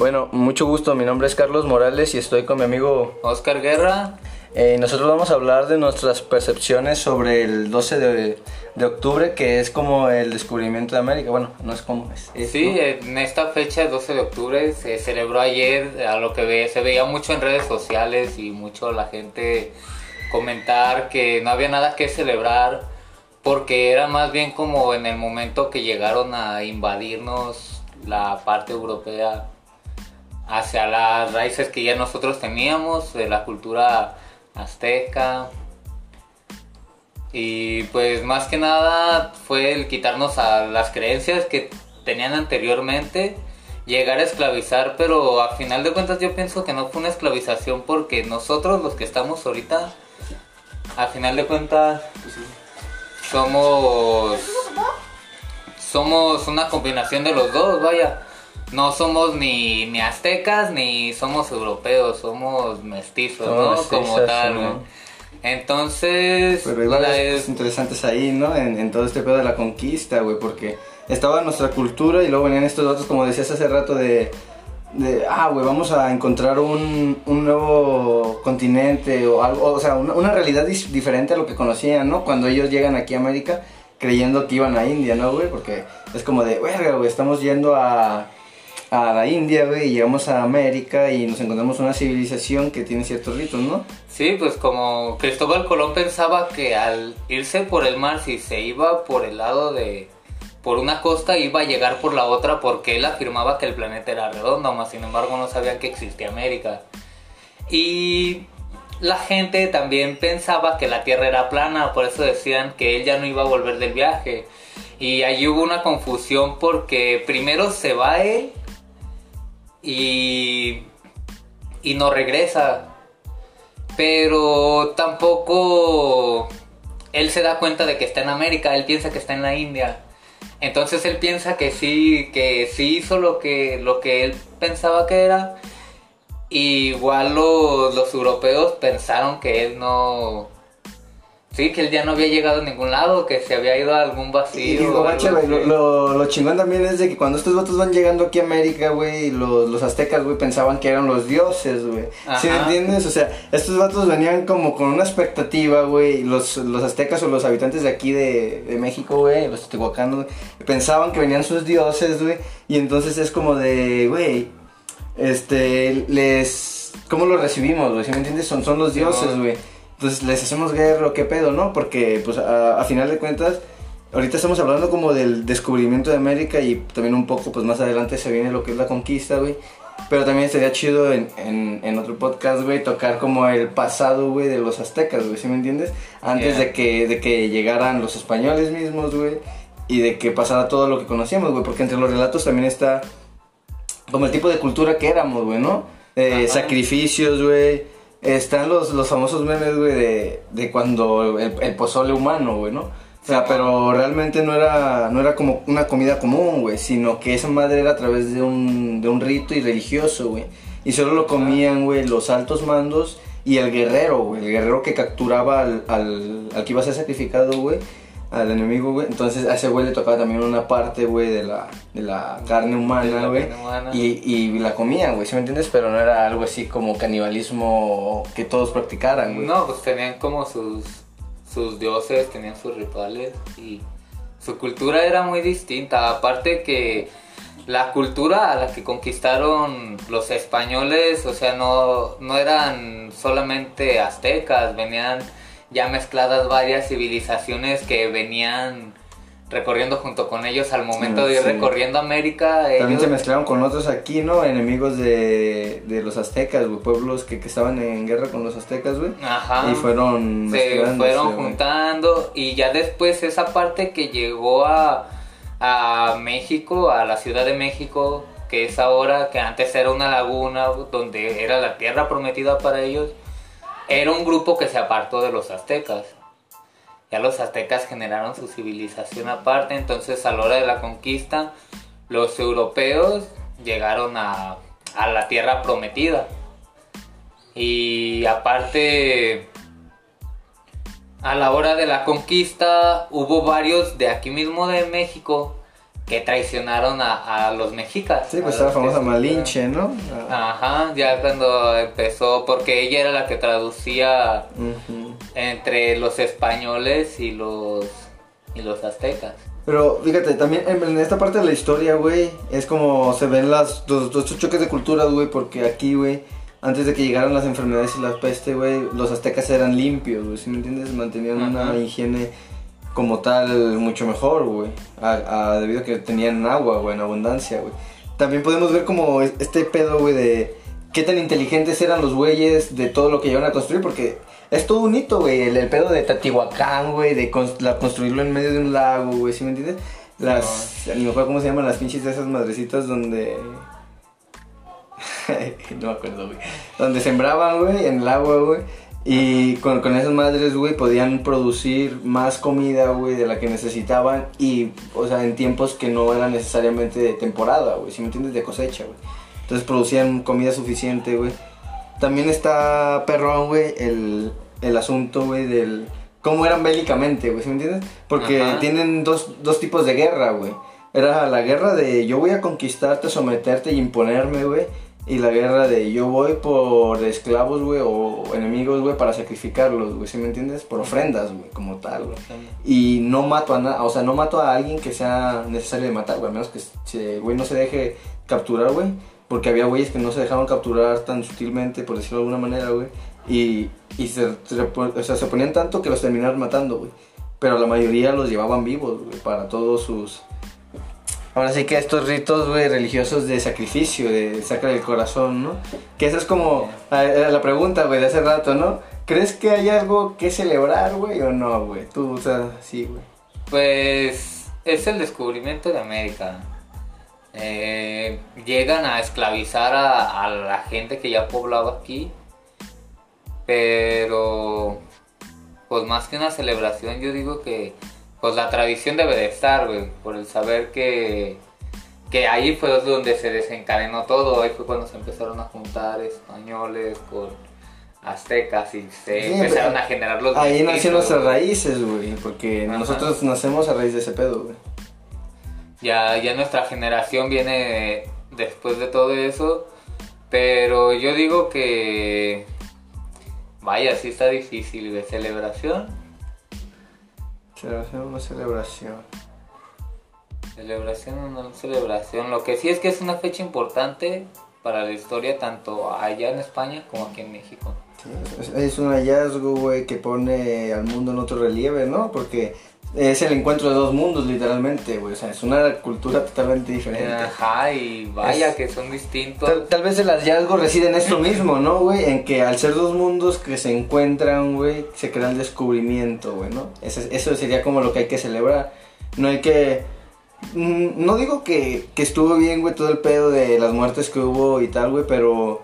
Bueno, mucho gusto, mi nombre es Carlos Morales y estoy con mi amigo Oscar Guerra. Eh, nosotros vamos a hablar de nuestras percepciones sobre el 12 de, de, octubre, que es como el descubrimiento de América. Bueno, no es como es. es sí, ¿no? en esta fecha, el 12 de octubre, se celebró ayer, a lo que ve, se veía mucho en redes sociales y mucho la gente comentar que no había nada que celebrar porque era más bien como en el momento que llegaron a invadirnos la parte europea hacia las raíces que ya nosotros teníamos de la cultura azteca. Y pues más que nada fue el quitarnos a las creencias que tenían anteriormente llegar a esclavizar pero a final de cuentas yo pienso que no fue una esclavización porque nosotros los que estamos ahorita a final de cuentas somos somos una combinación de los dos vaya no somos ni, ni aztecas ni somos europeos, somos mestizos, Somos ¿no? mestizos, Como tal, ¿no? güey. Entonces, Pero la- cosas interesantes ahí, ¿no? En, en todo este pedo de la conquista, güey, porque estaba nuestra cultura y luego venían estos otros, como decías hace rato, de, de ah, güey, vamos a encontrar un, un nuevo continente o algo, o sea, una, una realidad diferente a lo que conocían, ¿no? Cuando ellos llegan aquí a América creyendo que iban a India, ¿no, güey? Porque es como de, verga, güey, estamos yendo a, a la India, güey, llegamos a América y nos encontramos una civilización que tiene ciertos ritos, ¿no? sí, pues como Cristóbal Colón pensaba que al irse por el mar, si se iba por el lado de, por una costa, iba a llegar por la otra porque él afirmaba que el planeta era redondo, más sin embargo no sabían que existía América. Y la gente también pensaba que la Tierra era plana, por eso decían que él ya no iba a volver del viaje. Y allí hubo una confusión porque primero se va él y, y no regresa. Pero tampoco él se da cuenta de que está en América, él piensa que está en la India. Entonces él piensa que sí, que sí hizo lo que, lo que él pensaba que era. Igual los, los europeos pensaron que él no... Sí, que él ya no había llegado a ningún lado, que se había ido a algún vacío. Y lo, güey, lo, lo- lo chingón también es de que cuando estos vatos van llegando aquí a América, güey, los, los aztecas, güey, pensaban que eran los dioses, güey. ¿Sí me entiendes? O sea, estos vatos venían como con una expectativa, güey. Los, los aztecas o los habitantes de aquí de, de México, güey, los teotihuacanos, güey, pensaban que venían sus dioses, güey. Y entonces es como de, güey, este, les... ¿Cómo los recibimos, güey? ¿Sí me entiendes? Son, son los dioses, no. Entonces les hacemos guerra o qué pedo, ¿no? Porque, pues, a, a final de cuentas, ahorita estamos hablando como del descubrimiento de América y también un poco, pues, más adelante se viene lo que es la conquista, güey. Pero también sería chido en, en, en otro podcast, güey, tocar como el pasado, güey, de los aztecas, güey, ¿sí me entiendes? Antes Yeah. de, que, de que llegaran los españoles mismos, güey, y de que pasara todo lo que conocíamos, güey, porque entre los relatos también está como el tipo de cultura que éramos, güey, ¿no? Eh, sacrificios, güey. Están los, los famosos memes, güey, de, de cuando el, el pozole humano, güey, ¿no? O sea, pero realmente no era, no era como una comida común, güey, sino que esa madre era a través de un, de un rito y religioso, güey. Y solo lo comían, güey, los altos mandos y el guerrero, güey. El guerrero que capturaba al, al, al que iba a ser sacrificado, güey. Al enemigo, güey. Entonces a ese güey le tocaba también una parte, güey, de la, de la carne humana, güey. Y, y la comían, güey, ¿sí me entiendes? Pero no era algo así como canibalismo que todos practicaran, güey. No, pues tenían como sus, sus dioses, tenían sus rituales y su cultura era muy distinta. Aparte que la cultura a la que conquistaron los españoles, o sea, no, no eran solamente aztecas, venían ya mezcladas varias civilizaciones que venían recorriendo junto con ellos al momento de ir sí. recorriendo América. También ellos- se mezclaron con otros aquí, ¿no? Enemigos de, de los aztecas, güey. Pueblos que, que estaban en guerra con los aztecas, güey. Ajá. Y fueron se fueron juntando y ya después esa parte que llegó a, a México, a la Ciudad de México, que es ahora, que antes era una laguna donde era la tierra prometida para ellos, era un grupo que se apartó de los aztecas. Ya los aztecas generaron su civilización aparte, entonces a la hora de la conquista, los europeos llegaron a, a la tierra prometida. Y aparte, a la hora de la conquista hubo varios de aquí mismo de México que traicionaron a, a los mexicas. Sí, pues la famosa. Malinche, ¿no? Ajá, ya cuando empezó, porque ella era la que traducía entre los españoles y los y los aztecas. Pero fíjate, también en, esta parte de la historia, güey, es como se ven las, los, los choques de culturas, güey, porque aquí, güey, antes de que llegaran las enfermedades y la peste, güey, los aztecas eran limpios, güey, ¿sí me entiendes? Mantenían una higiene como tal mucho mejor, güey, a- a- debido a que tenían agua, güey, en abundancia, güey. También podemos ver como es- este pedo, güey, de qué tan inteligentes eran los güeyes de todo lo que llevan a construir, porque es todo un hito, güey, el, el pedo de Tatihuacán, güey, de la- construirlo en medio de un lago, güey, ¿sí me entiendes? Las, ni me acuerdo cómo se llaman las pinches de esas madrecitas donde... no me acuerdo, güey. Donde sembraban, güey, en el agua, güey. Y con, con esas madres, güey, podían producir más comida, güey, de la que necesitaban. Y, o sea, en tiempos que no eran necesariamente de temporada, güey, si me entiendes, de cosecha, güey. Entonces producían comida suficiente, güey. También está perrón, güey, el, el asunto, güey, del... Cómo eran bélicamente, güey, ¿sí me entiendes? Porque Ajá. tienen dos, dos tipos de guerra, güey. Era la guerra de yo voy a conquistarte, someterte y imponerme, güey. Y la guerra de yo voy por esclavos, güey, o enemigos, güey, para sacrificarlos, güey, ¿sí me entiendes? Por ofrendas, güey, como tal, güey. Y no mato a nada, o sea, no mato a alguien que sea necesario de matar, güey, a menos que güey no se deje capturar, güey. Porque había güeyes que no se dejaban capturar tan sutilmente, por decirlo de alguna manera, güey. Y, y se, o sea, se ponían tanto que los terminaron matando, güey. Pero la mayoría los llevaban vivos, güey, para todos sus... Ahora sí que estos ritos, güey, religiosos de sacrificio, de sacar el corazón, ¿no? Que esa es como la pregunta, güey, de hace rato, ¿no? ¿Crees que hay algo que celebrar, güey, o no, güey? Tú, o sea, sí, güey. Pues es el descubrimiento de América. Eh, llegan a esclavizar a, a la gente que ya poblaba aquí, pero pues más que una celebración yo digo que pues la tradición debe de estar, güey, por el saber que, que ahí fue donde se desencadenó todo, ahí fue cuando se empezaron a juntar españoles con aztecas y se Sí, empezaron a generar los Ahí nacieron nuestras güey. raíces, güey, porque Ajá. nosotros nacemos a raíz de ese pedo, güey. Ya, ya nuestra generación viene después de todo eso. Pero yo digo que. Vaya, sí está difícil de celebración. Celebración, una celebración. Celebración no celebración. Lo que sí es que es una fecha importante para la historia, tanto allá en España como aquí en México. Sí, es un hallazgo, güey, que pone al mundo en otro relieve, ¿no? Porque es el encuentro de dos mundos, literalmente, güey. O sea, es una cultura totalmente diferente. Ajá, y vaya Es- que son distintos. Tal, tal vez el hallazgo reside en esto mismo, ¿no, güey? En que al ser dos mundos que se encuentran, güey, se crea el descubrimiento, güey, ¿no? Eso, eso sería como lo que hay que celebrar. No hay que... mm, No digo que, que estuvo bien, güey, todo el pedo de las muertes que hubo y tal, güey, pero...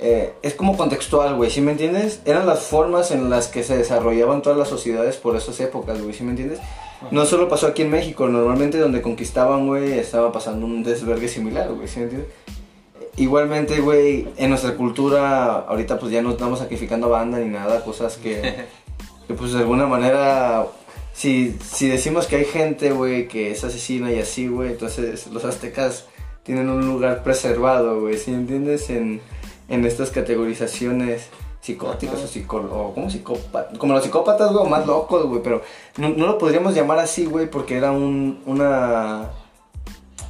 eh, es como contextual, güey, ¿sí me entiendes? Eran las formas en las que se desarrollaban todas las sociedades por esas épocas, güey, ¿sí me entiendes? No solo pasó aquí en México, normalmente donde conquistaban, güey, estaba pasando un desvergue similar, güey, ¿sí me entiendes? Igualmente, güey, en nuestra cultura, ahorita pues ya no estamos sacrificando banda ni nada, cosas que, que pues de alguna manera, si, si decimos que hay gente, güey, que es asesina y así, güey, entonces los aztecas tienen un lugar preservado, güey, ¿sí entiendes? En, en estas categorizaciones psicóticas Ajá. o, psico, o como psicópatas, como los psicópatas, güey, más locos, güey, pero no, no lo podríamos llamar así, güey, porque era un, una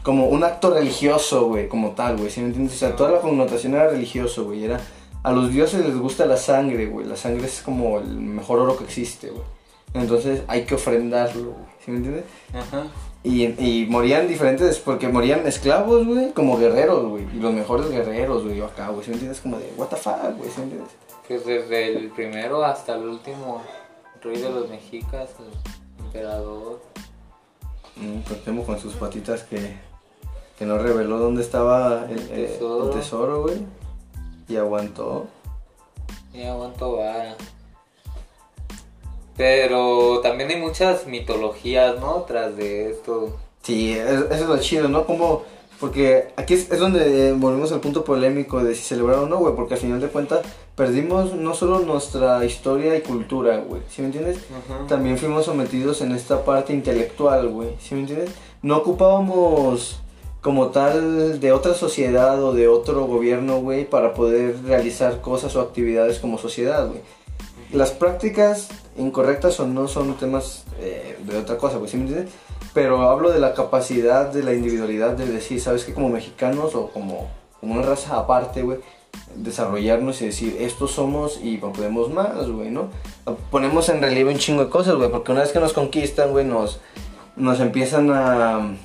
como un acto religioso, güey, como tal, güey, ¿sí me entiendes? O sea, toda la connotación era religioso, güey, era... A los dioses les gusta la sangre, güey, la sangre es como el mejor oro que existe, güey. Entonces hay que ofrendarlo, güey, ¿sí me entiendes? Ajá. Y, y morían diferentes, porque morían esclavos, güey, como guerreros, güey, y los mejores guerreros, güey, acá, güey, ¿sí me entiendes? Como de, what the fuck, güey, ¿sí me entiendes? Pues desde el primero hasta el último rey de los mexicas, el emperador. Mm, Cuauhtémoc con sus patitas que, que no reveló dónde estaba el, El el tesoro. güey, y aguantó. Y aguanto vara. Pero también hay muchas mitologías, ¿no? Tras de esto. Sí, es- eso es lo chido, ¿no? Como, porque aquí es, es donde volvemos al punto polémico de si celebrar o no, güey, porque al final de cuentas perdimos no solo nuestra historia y cultura, güey, ¿sí me entiendes? También fuimos sometidos en esta parte intelectual, güey, ¿sí me entiendes? no ocupábamos como tal de otra sociedad o de otro gobierno, güey, para poder realizar cosas o actividades como sociedad, güey. Las prácticas incorrectas o no son temas eh, de otra cosa, güey, ¿sí me entiendes? Pero hablo de la capacidad, de la individualidad, de decir, ¿sabes qué? Como mexicanos o como, una raza aparte, güey, desarrollarnos y decir, estos somos y podemos más, güey, ¿no? Ponemos en relieve un chingo de cosas, güey, porque una vez que nos conquistan, güey, nos, nos empiezan a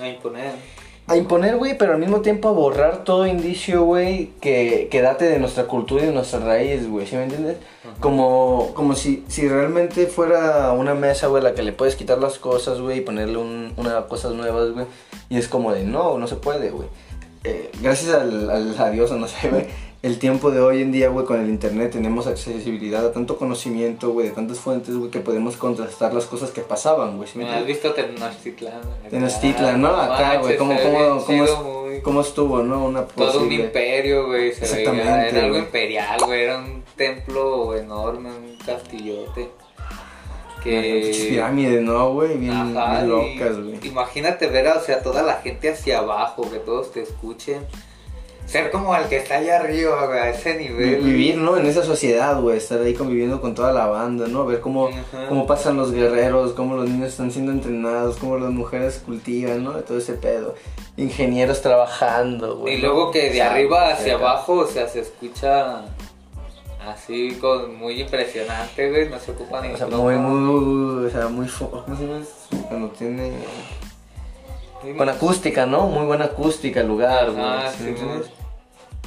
A imponer. A imponer, güey, pero al mismo tiempo a borrar todo indicio, güey, que, que date de nuestra cultura y de nuestra raíz, güey, ¿sí me entiendes? Como, como si, si realmente fuera una mesa, güey, la que le puedes quitar las cosas, güey, y ponerle un, una cosas nuevas, güey, y es como de, no, no se puede, güey. Eh, gracias al, al, a Dios, no sé, güey, el tiempo de hoy en día, güey, con el internet tenemos accesibilidad a tanto conocimiento, güey, de tantas fuentes, güey, que podemos contrastar las cosas que pasaban, güey, ¿sí me ¿Has visto Tenochtitlan? Tenochtitlan, ¿no? Acá, güey, ¿cómo, cómo, cómo, chido, es- muy- cómo estuvo, no? Una Todo un posible- imperio, güey, se veía, Exactamente, era algo imperial, güey, era un templo enorme, un castillote. Que... pirámides, ¿no, güey? Bien, Ajá, bien locas, güey. Imagínate ver, o sea, toda la gente hacia abajo, que todos te escuchen. Ser como el que está allá arriba, güey, a ese nivel. Vivir, ¿no? En esa sociedad, güey, estar ahí conviviendo con toda la banda, ¿no? Ver cómo, Ajá. cómo pasan los guerreros, cómo los niños están siendo entrenados, cómo las mujeres cultivan, ¿no? Todo ese pedo. Ingenieros trabajando, güey. Y luego que de O sea, arriba hacia abajo, o sea, se escucha así con muy impresionante, güey, no se ocupa ni O sea, muy, muy, o sea, muy, ¿cómo se llama? Cuando tiene... Con acústica, ¿no? Muy buena acústica el lugar, güey. Ajá, ¿sí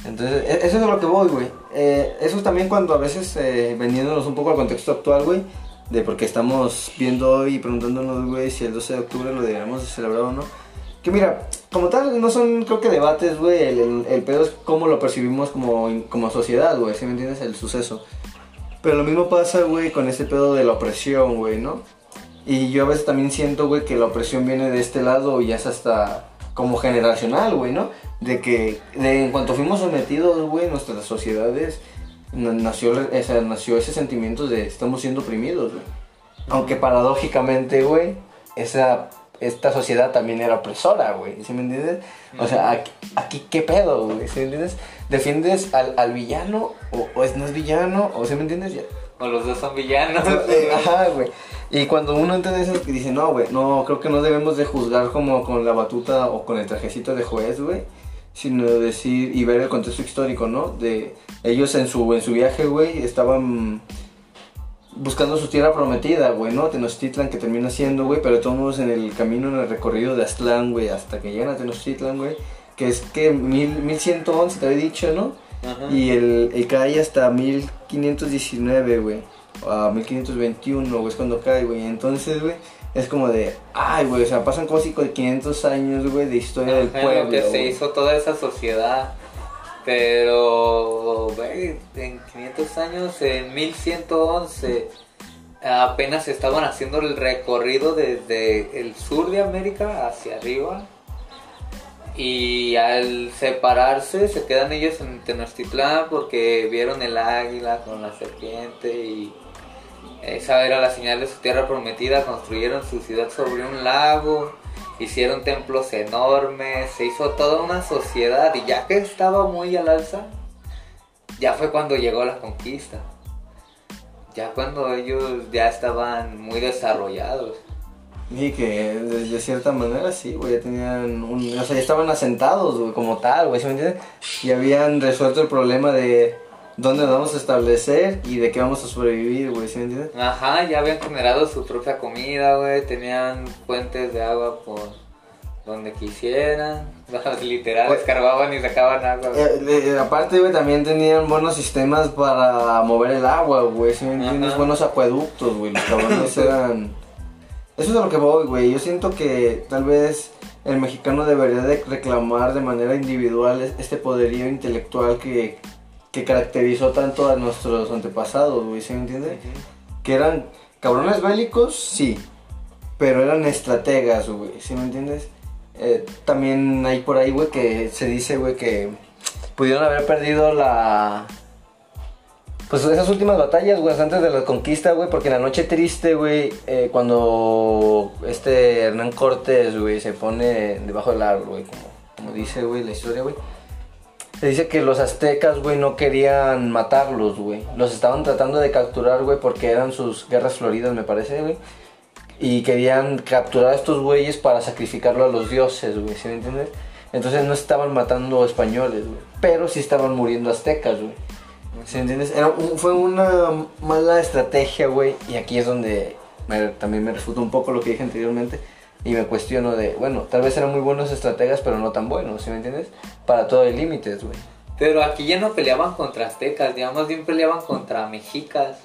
Entonces, e- eso es a lo que voy, güey. Eh, eso es también cuando a veces, eh, vendiéndonos un poco al contexto actual, güey, de porque estamos viendo hoy y preguntándonos, güey, si el 12 de octubre lo deberíamos de celebrar o no. Que mira, como tal, no son, creo que debates, güey, el, el, el pedo es cómo lo percibimos como, como sociedad, güey, ¿sí me entiendes? El suceso. Pero lo mismo pasa, güey, con ese pedo de la opresión, güey, ¿no? Y yo a veces también siento, güey, que la opresión viene de este lado y es hasta como generacional, güey, ¿no? De que de, en cuanto fuimos sometidos, güey, nuestras sociedades, na- nació, o sea, nació ese sentimiento de estamos siendo oprimidos, güey. Aunque paradójicamente, güey, esa, esta sociedad también era opresora, güey, ¿sí me entiendes? O sea, aquí, aquí ¿qué pedo, güey? ¿Sí me entiendes? ¿Defiendes al, al villano o, o es, no es villano? ¿O sí me entiendes? Ya, O los dos son villanos. Ajá, güey. Y cuando uno entiende eso, que dice, no, güey, no, creo que no debemos de juzgar como con la batuta o con el trajecito de juez, güey. Sino decir y ver el contexto histórico, ¿no? De ellos en su, en su viaje, güey, estaban buscando su tierra prometida, güey, ¿no? Tenochtitlan que termina siendo, güey, pero todos en el camino, en el recorrido de Aztlán, güey, hasta que llegan a Tenochtitlan, güey, que es que mil, 1111 te había dicho, ¿no? Ajá. Y el, el cae hasta 1519, güey. A 1521, güey, es cuando cae, güey. Entonces, güey, es como de, ay, güey, o sea, pasan casi con 500 años, güey, de historia del Ajá, pueblo. lo que se hizo toda esa sociedad. Pero, güey, en 500 años, en 1111, apenas estaban haciendo el recorrido desde el sur de América hacia arriba. Y al separarse, se quedan ellos en Tenochtitlán porque vieron el águila con la serpiente y esa era la señal de su tierra prometida. Construyeron su ciudad sobre un lago, hicieron templos enormes, se hizo toda una sociedad y ya que estaba muy al alza, ya fue cuando llegó la conquista. Ya cuando ellos ya estaban muy desarrollados. Y que de, cierta manera sí, güey, ya tenían un, o sea, ya estaban asentados, güey, como tal, güey, ¿sí me entiendes? Y habían resuelto el problema de dónde nos vamos a establecer y de qué vamos a sobrevivir, güey, ¿sí me entiendes? Ajá, ya habían generado su propia comida, güey, tenían fuentes de agua por donde quisieran, literal, Pues- escarbaban y sacaban agua. Eh, eh, aparte, güey, también tenían buenos sistemas para mover el agua, güey, ¿sí me entiendes? Ajá. Buenos acueductos, güey, los cabrones eran... Eso es lo que voy, güey, yo siento que tal vez el mexicano debería de reclamar de manera individual es- este poderío intelectual que, que caracterizó tanto a nuestros antepasados, güey, ¿sí me entiendes? Que eran cabrones bélicos, sí, pero eran estrategas, güey, ¿sí me entiendes? Eh, también hay por ahí, güey, que se dice, güey, que pudieron haber perdido la... Pues esas últimas batallas, güey, antes de la conquista, güey, porque en la noche triste, güey, eh, cuando este Hernán Cortés, güey, se pone debajo del árbol, güey, como, como dice, güey, la historia, güey. Se dice que los aztecas, güey, no querían matarlos, güey. Los estaban tratando de capturar, güey, porque eran sus guerras floridas, me parece, güey. Y querían capturar a estos güeyes para sacrificarlo a los dioses, güey, ¿sí me entiendes? Entonces no estaban matando españoles, güey. Pero sí estaban muriendo aztecas, güey. ¿Sí me entiendes? Era un- fue una mala estrategia, güey. Y aquí es donde también me refuta un poco lo que dije anteriormente. Y me cuestiono de, bueno, tal vez eran muy buenos estrategas, pero no tan buenos, ¿sí me entiendes? Para todo hay límites, güey. Pero aquí ya no peleaban contra aztecas, ya más bien peleaban contra mexicas.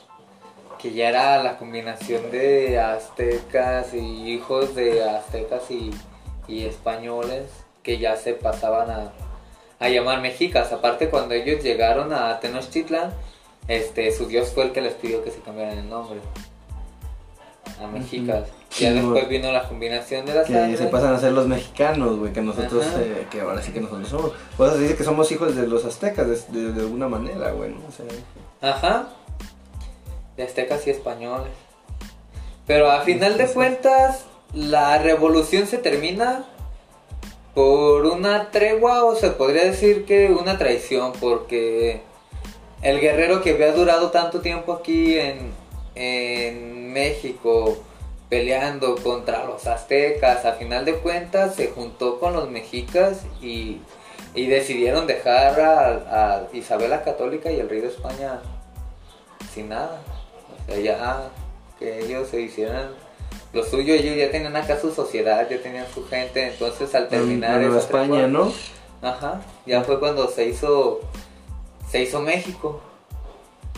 Que ya era la combinación de aztecas y hijos de aztecas y, y españoles que ya se pasaban a, a llamar mexicas. Aparte, cuando ellos llegaron a Tenochtitlan, este, su dios fue el que les pidió que se cambiaran el nombre a mexicas. Sí, ya después vino la combinación de la Que sangre. se pasan a ser los mexicanos, güey, que nosotros, eh, que ahora sí que nosotros somos. Pues se dice que somos hijos de los aztecas, de, de- de alguna manera, güey, ¿no? O sea, Ajá. De aztecas y españoles. Pero a final de cuentas, la revolución se termina por una tregua o se podría decir que una traición porque el guerrero que había durado tanto tiempo aquí en, en México peleando contra los aztecas, a final de cuentas se juntó con los mexicas y, y decidieron dejar a, a Isabel la Católica y el rey de España sin nada. O sea, ya que ellos se hicieran lo suyo, ellos ya tenían acá su sociedad, ya tenían su gente, entonces al terminar en España, ¿no? Ajá, ya fue cuando se hizo se hizo México.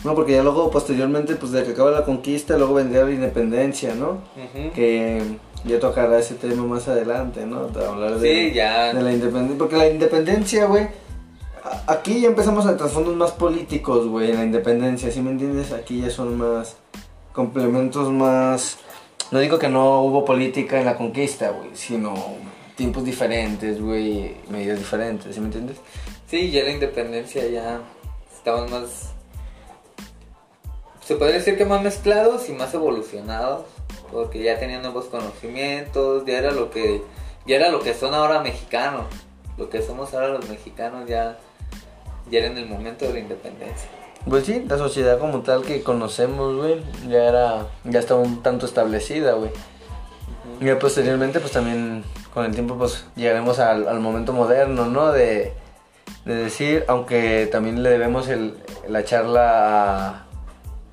No, porque ya luego, posteriormente, pues de que acaba la conquista, luego vendría la independencia, ¿no? Que ya tocará ese tema más adelante, ¿no? De hablar de, Sí, ya. de la independencia. Porque la independencia, güey, aquí ya empezamos a trasfondos más políticos, güey, en la independencia, ¿sí me entiendes? Aquí ya son más complementos más... No digo que no hubo política en la conquista, güey, sino tiempos diferentes, güey, medidas diferentes, ¿sí me entiendes? Sí, ya la independencia ya estaban más se podría decir que más mezclados y más evolucionados, porque ya tenían nuevos conocimientos, ya era lo que ya era lo que son ahora mexicanos, lo que somos ahora los mexicanos ya ya era en el momento de la independencia. Pues sí, la sociedad como tal que conocemos, güey, ya era, ya estaba un tanto establecida, güey. Y ya posteriormente, pues también con el tiempo, pues llegaremos al, al momento moderno, ¿no? De, de decir, aunque también le debemos el, la charla a,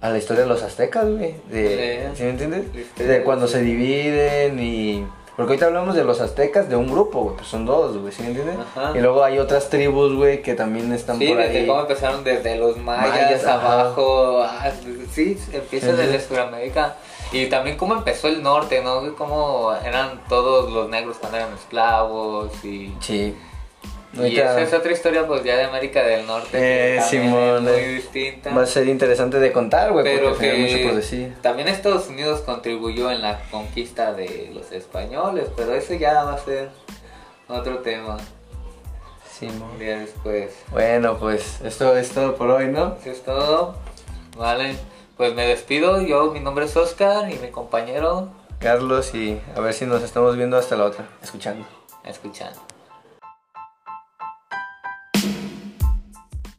a la historia de los aztecas, güey. De, Sí. ¿Sí me entiendes? De cuando se dividen y... Porque ahorita hablamos de los aztecas de un grupo, güey, pues son dos, güey, ¿sí me entiendes? Ajá. Y luego hay otras tribus, güey, que también están Sí, por desde ahí. cómo empezaron desde los mayas, Mayas, ajá. abajo, ah, sí, empieza Sí, desde sí. Sudamérica y también cómo empezó el norte, ¿no? Cómo eran todos los negros cuando eran esclavos y, Sí. Y esa es otra historia pues ya de América del Norte que Eh, Simón, muy eh. distinta. va a ser interesante de contar, güey, pero porque final mucho por que decir. también Estados Unidos contribuyó en la conquista de los españoles, pero eso ya va a ser otro tema Simón. día después. Bueno, pues esto es todo por hoy, ¿no? Eso es todo. Vale, pues me despido. Yo, mi nombre es Oscar y mi compañero Carlos y a ver si nos estamos viendo hasta la otra, escuchando. escuchando.